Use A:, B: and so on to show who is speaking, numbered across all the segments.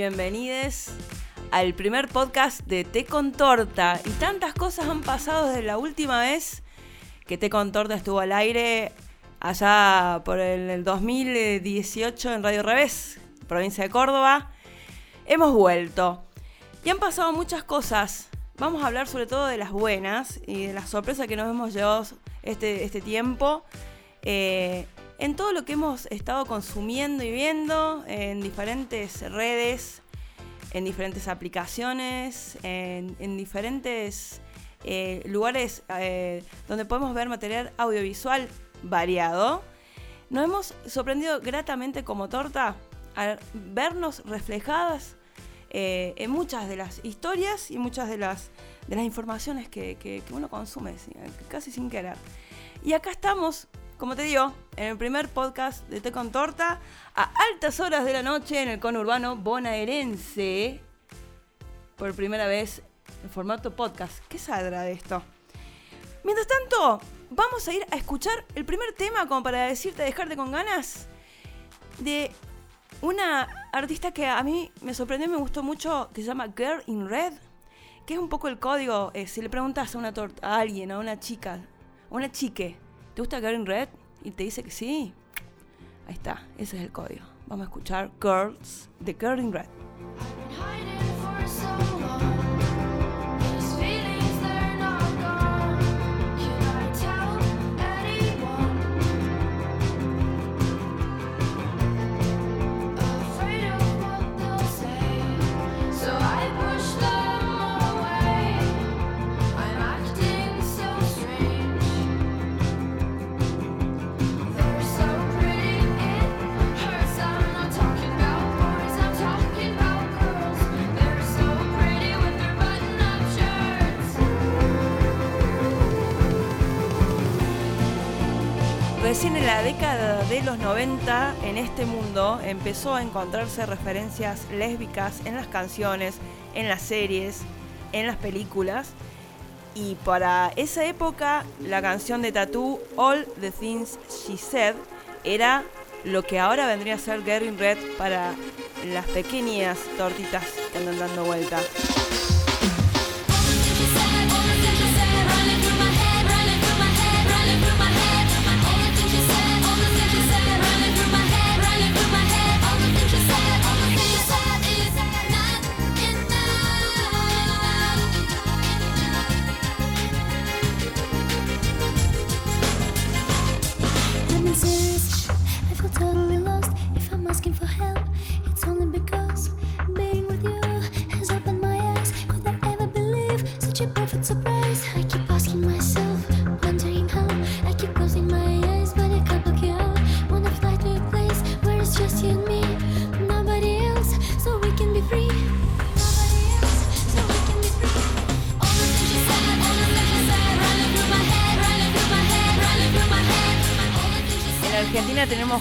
A: Bienvenidos al primer podcast de Té con Torta. Y tantas cosas han pasado desde la última vez que Té con Torta estuvo al aire allá por el 2018 en Radio Revés, provincia de Córdoba. Hemos vuelto. Y han pasado muchas cosas. Vamos a hablar sobre todo de las buenas y de las sorpresas que nos hemos llevado este, este tiempo. Eh, en todo lo que hemos estado consumiendo y viendo en diferentes redes, en diferentes aplicaciones, en, diferentes eh, lugares eh, donde podemos ver material audiovisual variado, nos hemos sorprendido gratamente como torta al vernos reflejadas eh, en muchas de las historias y muchas de las, de las informaciones que, que uno consume, casi sin querer. Y acá estamos como te digo, en el primer podcast de Té con Torta, a altas horas de la noche en el conurbano bonaerense, por primera vez en formato podcast. ¿Qué saldrá de esto? Mientras tanto, vamos a ir a escuchar el primer tema, como para decirte dejarte con ganas, de una artista que a mí me sorprendió y me gustó mucho, que se llama Girl in Red, que es un poco el código, eh, si le preguntas a, una a alguien, a una chica, a una chique, ¿Te gusta Girl Red? Y te dice que sí. Ahí está, ese es el código. Vamos a escuchar Girls de Girl Red. Recién en la década de los 90, en este mundo, empezó a encontrarse referencias lésbicas en las canciones, en las series, en las películas. Y para esa época, la canción de Tattoo, All the Things She Said, era lo que ahora vendría a ser Getting Red para las pequeñas tortitas que andan dando vuelta.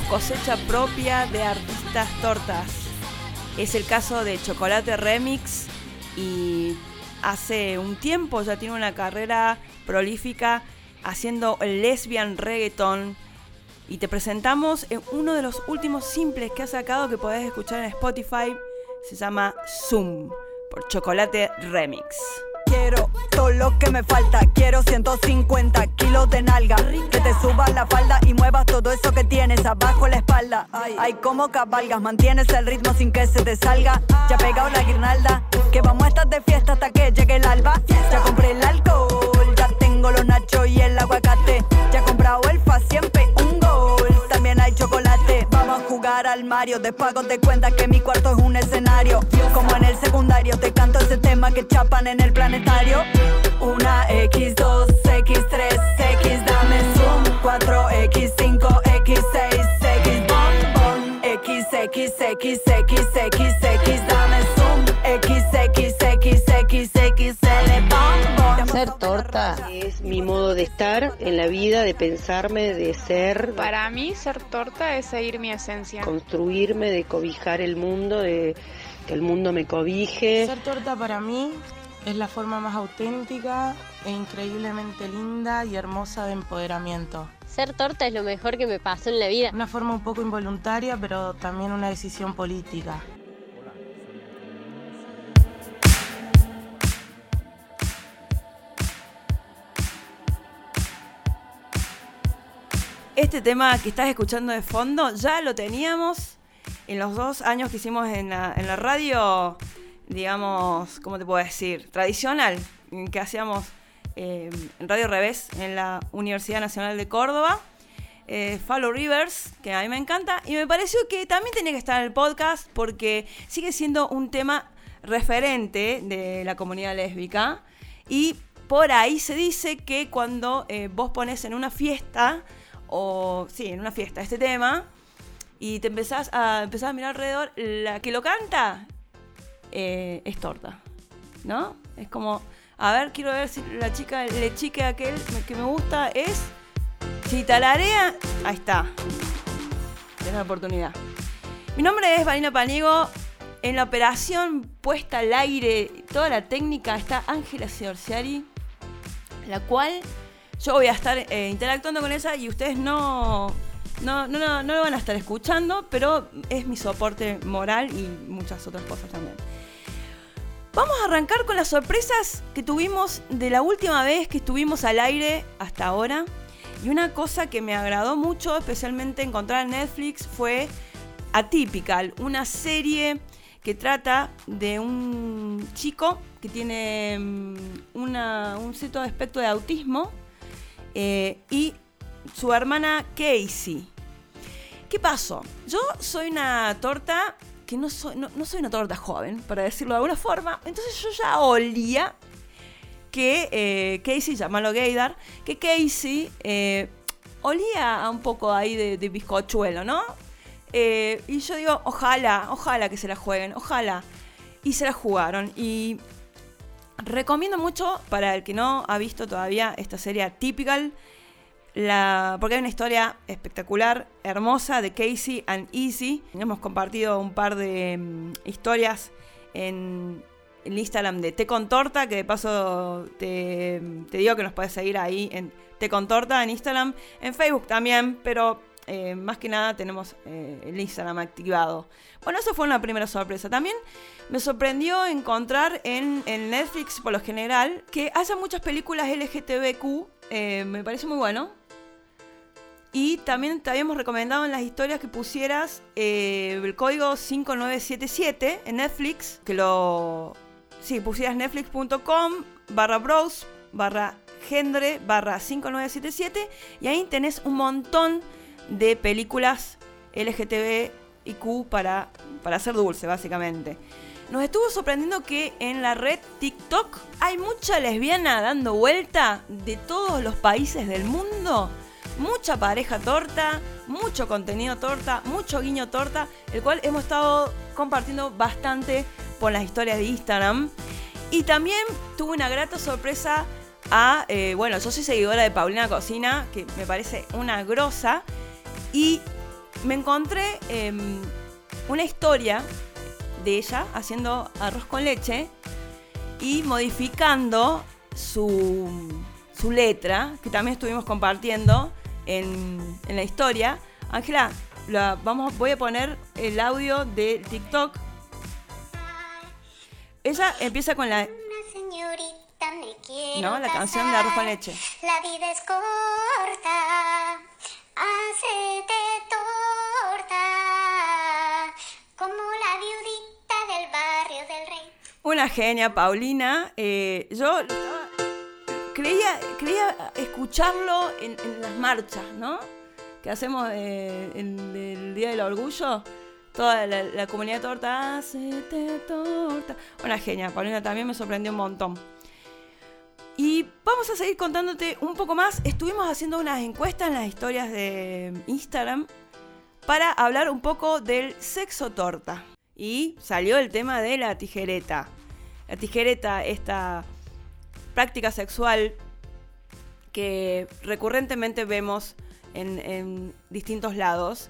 A: Cosecha propia de artistas tortas. Es el caso de Chocolate Remix y hace un tiempo ya tiene una carrera prolífica haciendo lesbian reggaeton. Y te presentamos uno de los últimos simples que ha sacado que podés escuchar en Spotify. Se llama Zoom por Chocolate Remix.
B: Quiero todo lo que me falta. Quiero 150 kilos de nalga. Que te subas la falda y muevas todo eso que tienes abajo la espalda. Ay, como cabalgas, mantienes el ritmo sin que se te salga. Ya pegado la guirnalda. Que vamos a estar de fiesta hasta que llegue el alba. Ya compré el alcohol, ya tengo los nachos y el aguacate. Ya comprado el Al Mario. Después de cuenta que mi cuarto es un escenario. Como en el secundario, te canto ese tema que chapan en el planetario. Una X2, X3, X, dame zoom. 4, X5, X6, X, bon, bon. X, X, X, X, X,
C: torta es mi modo de estar en la vida, de pensarme, de ser.
D: Para mí, ser torta es seguir mi esencia.
C: Construirme, de cobijar el mundo, de que el mundo me cobije.
E: Ser torta para mí es la forma más auténtica e increíblemente linda y hermosa de empoderamiento.
F: Ser torta es lo mejor que me pasó en la vida.
E: Una forma un poco involuntaria, pero también una decisión política.
A: Este tema que estás escuchando de fondo ya lo teníamos en los dos años que hicimos en la, radio, digamos, ¿cómo te puedo decir? Tradicional, que hacíamos eh, en Radio Revés en la Universidad Nacional de Córdoba. Eh, Follow Rivers, que a mí me encanta, y me pareció que también tenía que estar en el podcast porque sigue siendo un tema referente de la comunidad lésbica y por ahí se dice que cuando eh, vos pones en una fiesta, o sí, en una fiesta este tema, y te empezás a, empezar a mirar alrededor, la que lo canta eh, es torta, ¿no? Es como, a ver, quiero ver si la chica, el chique aquel que me gusta es, si talarea, ahí está, tenés la oportunidad. Mi nombre es Vanina Panigo, en la operación puesta al aire, toda la técnica está Ángela Ciorciari, la cual yo voy a estar eh, interactuando con ella y ustedes no, no, no, no, no lo van a estar escuchando, pero es mi soporte moral y muchas otras cosas también. Vamos a arrancar con las sorpresas que tuvimos de la última vez que estuvimos al aire hasta ahora. Y una cosa que me agradó mucho, especialmente encontrar en Netflix, fue Atypical, una serie que trata de un chico que tiene mm, un cierto aspecto de autismo eh, y su hermana Casey. ¿Qué pasó? Yo soy una torta que no soy, no, soy una torta joven, para decirlo de alguna forma. Entonces yo ya olía que eh, Casey, llamalo Gaydar, que Casey eh, olía a un poco ahí de, de bizcochuelo, ¿no? Eh, y yo digo, ojalá, ojalá que se la jueguen, ojalá. Y se la jugaron. Y recomiendo mucho para el que no ha visto todavía esta serie Typical. La, porque hay una historia espectacular, hermosa de Casey and Easy. Hemos compartido un par de mm, historias en el Instagram de Te con Torta, que de paso te, te digo que nos puedes seguir ahí en Te con Torta en Instagram, en Facebook también, pero eh, más que nada tenemos eh, el Instagram activado. Bueno, eso fue una primera sorpresa. También me sorprendió encontrar en, Netflix, por lo general, que haya muchas películas LGTBQ. Eh, me parece muy bueno. Y también te habíamos recomendado en las historias que pusieras el código 5977 en Netflix, que lo... Sí, pusieras netflix.com barra browse barra gendre barra 5977 y ahí tenés un montón de películas LGTB y Q para, para hacer dulce, básicamente. Nos estuvo sorprendiendo que en la red TikTok hay mucha lesbiana dando vuelta de todos los países del mundo. Mucha pareja torta, mucho contenido torta, mucho guiño torta, el cual hemos estado compartiendo bastante por las historias de Instagram. Y también tuve una grata sorpresa a, eh, bueno, yo soy seguidora de Paulina Cocina, que me parece una grosa. Y me encontré em, una historia de ella haciendo arroz con leche y modificando su, letra, que también estuvimos compartiendo en, la historia. Ángela, vamos, voy a poner el audio de TikTok. Ella empieza con la... no, la canción de arroz con leche.
G: La vida es corta Hacete torta, como la viudita del barrio del rey.
A: Una genia, Paulina. Eh, yo creía, creía escucharlo en, las marchas, ¿no? Que hacemos en el Día del Orgullo. Toda la, comunidad torta, hacete torta. Una genia, Paulina también me sorprendió un montón. Y vamos a seguir contándote un poco más. Estuvimos haciendo unas encuestas en las historias de Instagram para hablar un poco del sexo torta. Y salió el tema de la tijereta. La tijereta, esta práctica sexual que recurrentemente vemos en, distintos lados.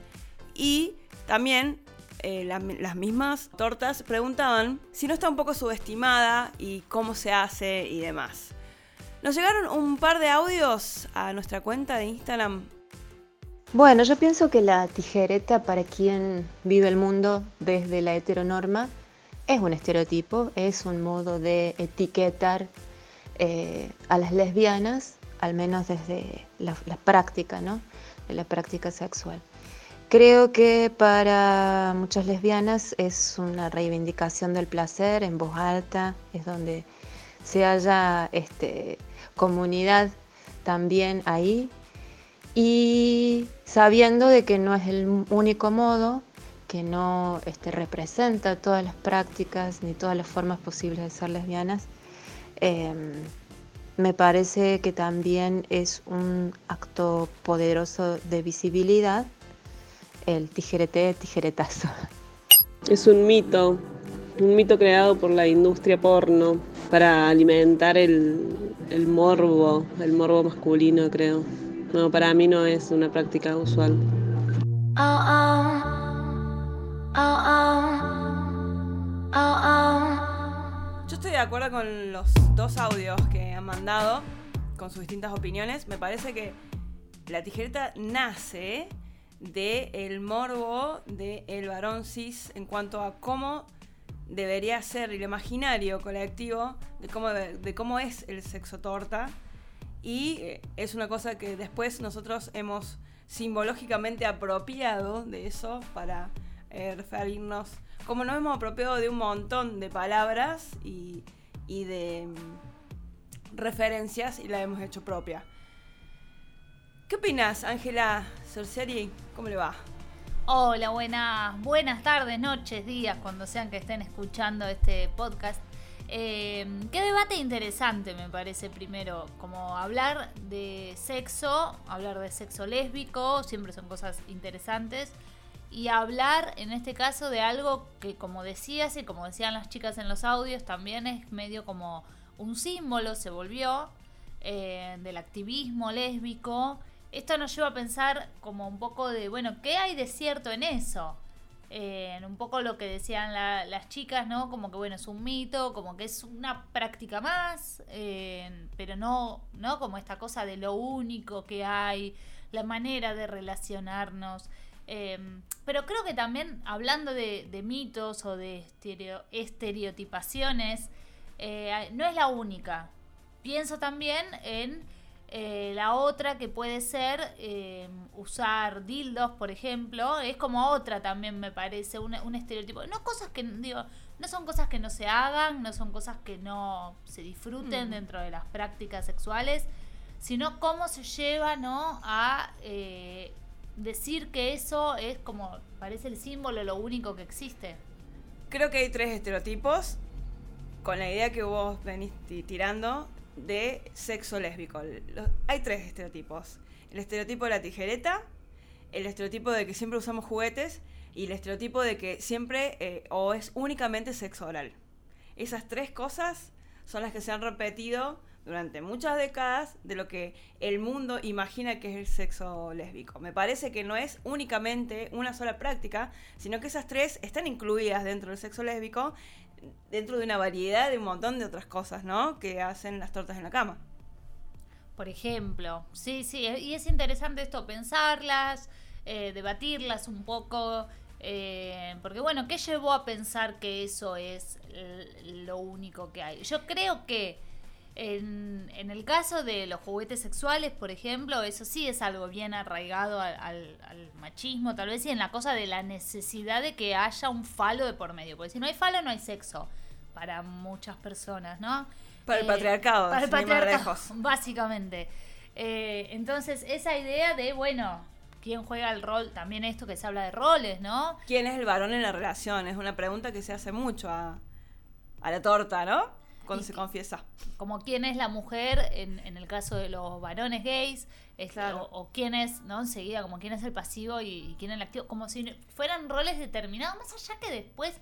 A: Y también eh, las mismas tortas preguntaban si no está un poco subestimada y cómo se hace y demás. Nos llegaron un par de audios a nuestra cuenta de Instagram.
H: Bueno, yo pienso que la tijereta para quien vive el mundo desde la heteronorma es un estereotipo, es un modo de etiquetar eh, a las lesbianas, al menos desde la, práctica, ¿no? en la práctica sexual. Creo que para muchas lesbianas es una reivindicación del placer en voz alta, es donde se haya este, comunidad también ahí y sabiendo de que no es el único modo, que no este, representa todas las prácticas ni todas las formas posibles de ser lesbianas, em, me parece que también es un acto poderoso de visibilidad el tijerete tijeretazo.
I: Es un mito, un mito creado por la industria porno para alimentar el, el morbo, el morbo masculino creo. No, para mí no es una práctica usual.
A: Yo estoy de acuerdo con los dos audios que han mandado, con sus distintas opiniones. Me parece que la tijereta nace de el morbo del el varón cis en cuanto a cómo debería ser el imaginario colectivo de cómo, de cómo es el sexo torta. Y eh, es una cosa que después nosotros hemos simbológicamente apropiado de eso para eh, referirnos, como nos hemos apropiado de un montón de palabras y, y de mm, referencias y la hemos hecho propia. ¿Qué opinas, Ángela Sorceri? ¿Cómo le va?
J: Hola, buenas, buenas tardes, noches, días, cuando sean que estén escuchando este podcast. Eh, qué debate interesante me parece primero, como hablar de sexo, hablar de sexo lésbico, siempre son cosas interesantes, y hablar en este caso de algo que como decías y como decían las chicas en los audios, también es medio como un símbolo, se volvió, eh, del activismo lésbico esto nos lleva a pensar como un poco de, bueno, ¿qué hay de cierto en eso? En un poco lo que decían las chicas, ¿no? Como que, bueno, es un mito, como que es una práctica más, pero no, ¿no? Como esta cosa de lo único que hay, la manera de relacionarnos. Em, pero creo que también hablando de, mitos o de estereotipaciones, eh, no es la única. Pienso también en eh, la otra que puede ser eh, usar dildos, por ejemplo, es como otra también me parece, un, estereotipo. No cosas que, digo, no son cosas que no se hagan, no son cosas que no se disfruten dentro de las prácticas sexuales, sino cómo se lleva, ¿no? A eh, decir que eso es como, parece el símbolo, lo único que existe.
A: Creo que hay tres estereotipos con la idea que vos venís tirando de sexo lésbico. hay tres estereotipos. El estereotipo de la tijereta, el estereotipo de que siempre usamos juguetes y el estereotipo de que siempre eh, o es únicamente sexo oral. Esas tres cosas son las que se han repetido durante muchas décadas de lo que el mundo imagina que es el sexo lésbico. Me parece que no es únicamente una sola práctica, sino que esas tres están incluidas dentro del sexo lésbico dentro de una variedad de un montón de otras cosas, ¿no? Que hacen las tortas en la cama.
J: Por ejemplo, sí, sí, y es interesante esto, pensarlas, eh, debatirlas un poco, eh, porque bueno, ¿qué llevó a pensar que eso es lo único que hay? Yo creo que en, el caso de los juguetes sexuales, por ejemplo, eso sí es algo bien arraigado al, machismo, tal vez, y en la cosa de la necesidad de que haya un falo de por medio. Porque si no hay falo, no hay sexo para muchas personas, ¿no?
A: Para el eh, patriarcado,
J: para el patriarcado, básicamente. Eh, entonces, esa idea de, bueno, ¿quién juega el rol? También esto que se habla de roles, ¿no?
A: ¿Quién es el varón en la relación? Es una pregunta que se hace mucho a, a la torta, ¿no? Cuando se confiesa.
J: Como quién es la mujer en, en el caso de los varones gays, o, quién es, ¿no? Enseguida, como quién es el pasivo y, quién es el activo, como si fueran roles determinados, más allá que después,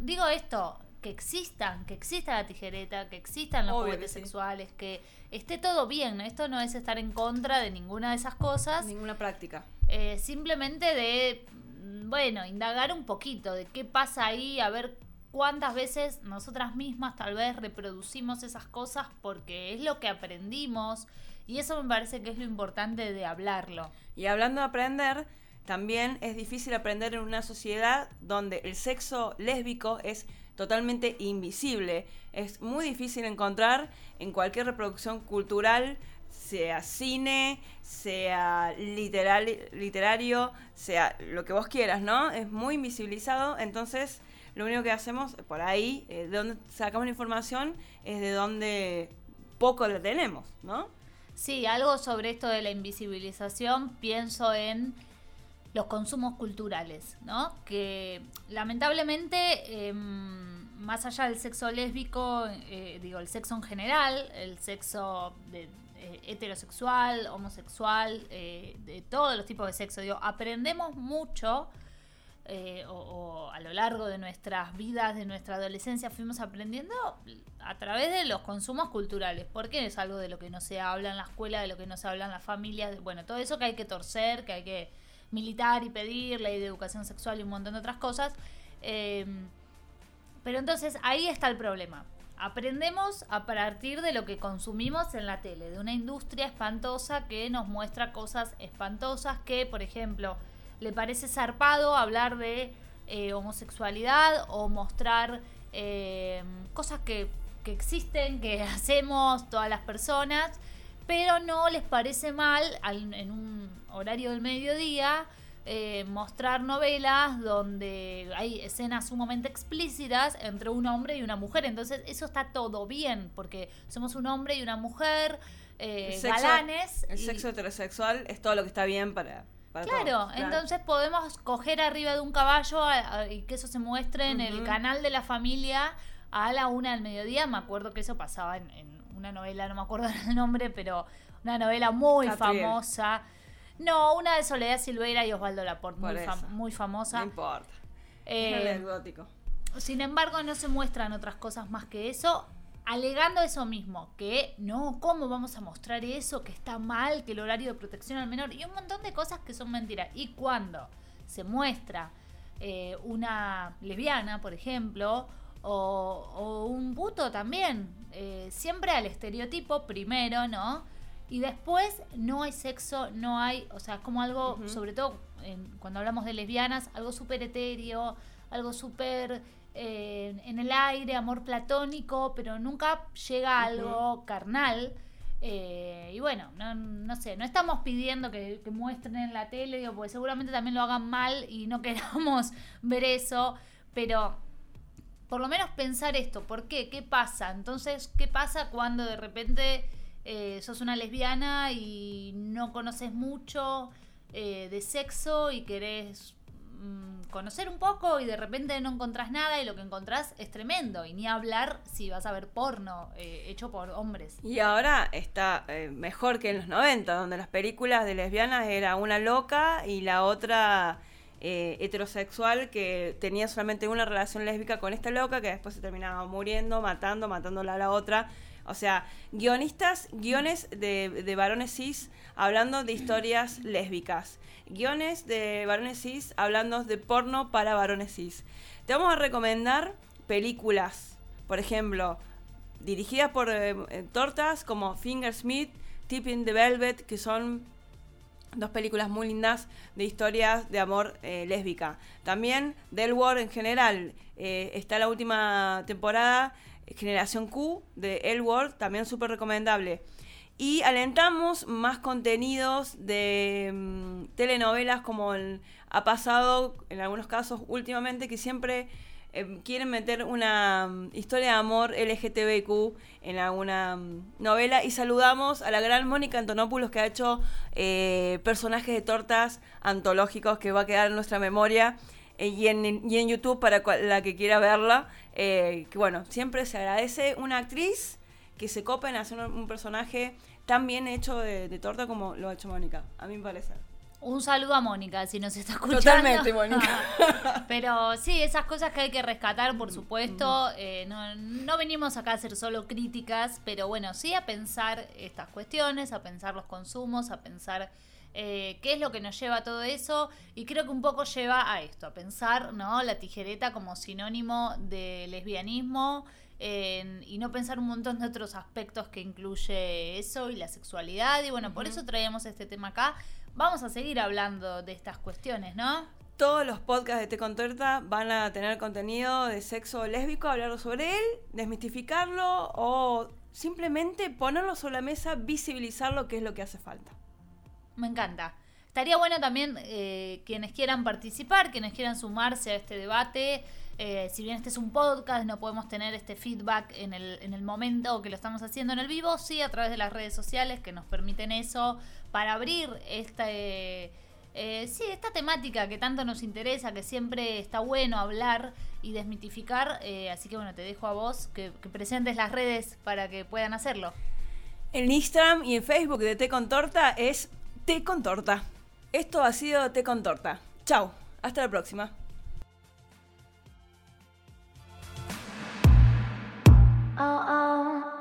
J: digo esto, que existan, que exista la tijereta, que existan los juguetes sexuales, que esté todo bien. Esto no es estar en contra de ninguna de esas cosas.
A: Ninguna práctica.
J: Eh, simplemente de, mm, bueno, indagar un poquito de qué pasa ahí, a ver cuántas veces nosotras mismas tal vez reproducimos esas cosas porque es lo que aprendimos y eso me parece que es lo importante de hablarlo.
A: Y hablando de aprender, también es difícil aprender en una sociedad donde el sexo lésbico es totalmente invisible. Es muy difícil encontrar en cualquier reproducción cultural sea cine, sea literario, sea lo que vos quieras, ¿no? Es muy invisibilizado, entonces lo único que hacemos por ahí, eh, de donde sacamos la información, es de donde poco la tenemos, ¿no?
J: Sí, algo sobre esto de la invisibilización, pienso en los consumos culturales, ¿no? Que lamentablemente, em, más allá del sexo lésbico, eh, digo, el sexo en general, el sexo de, eh, heterosexual, homosexual, eh, de todos los tipos de sexo, digo, aprendemos mucho. O, o, a lo largo de nuestras vidas, de nuestra adolescencia, fuimos aprendiendo a través de los consumos culturales, porque es algo de lo que no se habla en la escuela, de lo que no se habla en las familias, bueno, todo eso que hay que torcer, que hay que militar y pedir, ley de educación sexual y un montón de otras cosas. Eh, pero entonces ahí está el problema. Aprendemos a partir de lo que consumimos en la tele, de una industria espantosa que nos muestra cosas espantosas que, por ejemplo, le parece zarpado hablar de eh, homosexualidad o mostrar eh, cosas que, que existen, que hacemos todas las personas, pero no les parece mal en un horario del mediodía eh, mostrar novelas donde hay escenas sumamente explícitas entre un hombre y una mujer. Entonces eso está todo bien, porque somos un hombre y una mujer, eh,
A: El sexo-
J: galanes.
A: El
J: y-
A: sexo heterosexual es todo lo que está bien para, para
J: Claro,
A: todos.
J: entonces podemos coger arriba de un caballo a- a- y que eso se muestre en el canal de la familia a la una del mediodía. Me acuerdo que eso pasaba en, en una novela, no me acuerdo el nombre, pero una novela muy
A: Catriel.
J: famosa. No, una de Soledad Silveira y Osvaldo Laporte,
A: Por
J: muy, fam- muy famosa.
A: No importa.
J: Eh,
A: es anecdótico.
J: sin embargo, no se muestran otras cosas más que eso, alegando eso mismo, que no, ¿cómo vamos a mostrar eso? Que está mal, que el horario de protección al menor, y un montón de cosas que son mentiras. Y cuando se muestra eh, una lesbiana, por ejemplo, o, o un puto también, eh, siempre al estereotipo primero, ¿no? Y después no hay sexo, no hay, o sea, es como algo, sobre todo en- cuando hablamos de lesbianas, algo súper etéreo, algo súper eh, en el aire, amor platónico, pero nunca llega a algo carnal. Eh, y bueno, no, no sé, no estamos pidiendo que, que muestren en la tele, digo, porque seguramente también lo hagan mal y no queramos ver eso, pero por lo menos pensar esto, ¿por qué? ¿Qué pasa? Entonces, ¿qué pasa cuando de repente eh, sos una lesbiana y no conoces mucho eh, de sexo y querés mm, conocer un poco y de repente no encontrás nada y lo que encontrás es tremendo? Y ni hablar si vas a ver porno eh, hecho por hombres.
A: Y ahora está eh, mejor que en los 90, donde las películas de lesbianas era una loca y la otra eh, heterosexual que tenía solamente una relación lésbica con esta loca que después se terminaba muriendo, matando, matándola a la otra. O sea, guionistas, guiones de, de varones cis hablando de historias lésbicas. Guiones de varones cis hablando de porno para varones cis. Te vamos a recomendar películas, por ejemplo, dirigidas por eh, eh, tortas como Fingersmith, Tipping the Velvet, que son dos películas muy lindas de historias de amor eh, lésbica. También Del War en general. está la última temporada, Generación Q, de El War, también súper recomendable. Y alentamos más contenidos de mm, telenovelas como ha pasado en algunos casos últimamente que siempre eh, quieren meter una mm, historia de amor LGTBQ en alguna mm, novela y saludamos a la gran Mónica Antonopoulos que ha hecho eh, personajes de tortas antológicos que va a quedar en nuestra memoria y, en, y en YouTube para la que quiera verla. eh, que bueno, siempre se agradece una actriz que se copa en hacer un, un personaje tan bien hecho de, de torta como lo ha hecho Mónica, a mí me parece.
J: Un saludo a Mónica, si nos está escuchando.
A: Totalmente, Mónica.
J: Pero sí, esas cosas que hay que rescatar, por supuesto. Eh, no, no venimos acá a hacer solo críticas, pero bueno, sí a pensar estas cuestiones, a pensar los consumos, a pensar eh, qué es lo que nos lleva a todo eso. Y creo que un poco lleva a esto, a pensar ¿no? la tijereta como sinónimo de lesbianismo. en- y no pensar un montón de otros aspectos que incluye eso y la sexualidad. Y bueno, por eso traíamos este tema acá. Vamos a seguir hablando de estas cuestiones, ¿no?
A: Todos los podcasts de Té con Torta van a tener contenido de sexo lésbico, hablar sobre él, desmistificarlo o simplemente ponerlo sobre la mesa, visibilizar lo que es lo que hace falta.
J: Me encanta. Estaría bueno también eh, quienes quieran participar, quienes quieran sumarse a este debate. Eh, si bien este es un podcast, no podemos tener este feedback en el, en el momento que lo estamos haciendo en el vivo, sí a través de las redes sociales que nos permiten eso para abrir este, sí, esta temática que tanto nos interesa, que siempre está bueno hablar y desmitificar. así que bueno, te dejo a vos que, que presentes las redes para que puedan hacerlo.
A: En Instagram y en Facebook de Té con Torta es Té con torta. Esto ha sido Té con torta. Chao, hasta la próxima. Oh, oh.